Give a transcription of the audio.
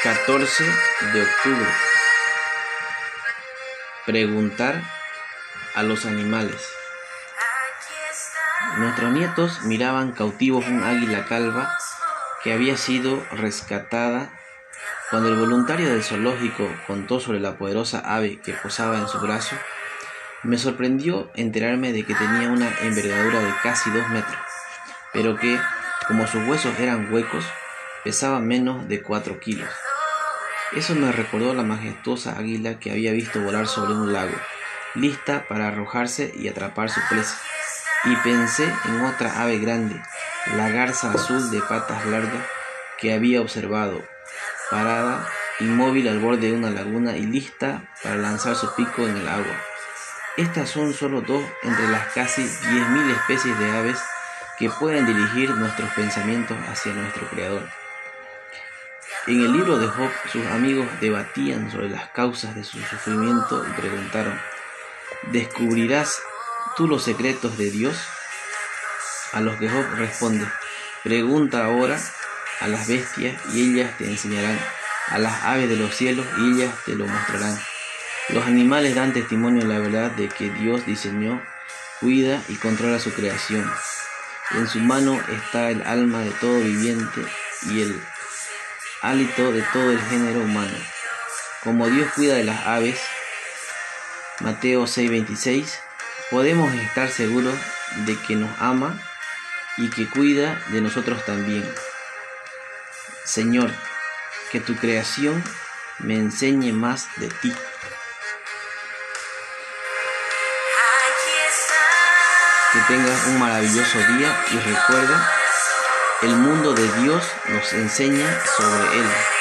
14 de octubre. Preguntar a los animales. Nuestros nietos miraban cautivos un águila calva que había sido rescatada cuando el voluntario del zoológico contó sobre la poderosa ave que posaba en su brazo. Me sorprendió enterarme de que tenía una envergadura de casi dos metros, pero que, como sus huesos eran huecos, pesaba menos de cuatro kilos. Eso me recordó la majestuosa águila que había visto volar sobre un lago, lista para arrojarse y atrapar su presa. Y pensé en otra ave grande, la garza azul de patas largas que había observado, parada inmóvil al borde de una laguna y lista para lanzar su pico en el agua. Estas son solo dos entre las casi 10.000 especies de aves que pueden dirigir nuestros pensamientos hacia nuestro Creador. En el libro de Job, sus amigos debatían sobre las causas de su sufrimiento y preguntaron, ¿descubrirás tú los secretos de Dios? A los que Job responde, pregunta ahora a las bestias y ellas te enseñarán, a las aves de los cielos y ellas te lo mostrarán. Los animales dan testimonio de la verdad de que Dios diseñó, cuida y controla su creación. En su mano está el alma de todo viviente y el hálito de todo el género humano. Como Dios cuida de las aves, Mateo 6:26, podemos estar seguros de que nos ama y que cuida de nosotros también. Señor, que tu creación me enseñe más de ti. Que tengas un maravilloso día y recuerda el mundo de Dios nos enseña sobre Él.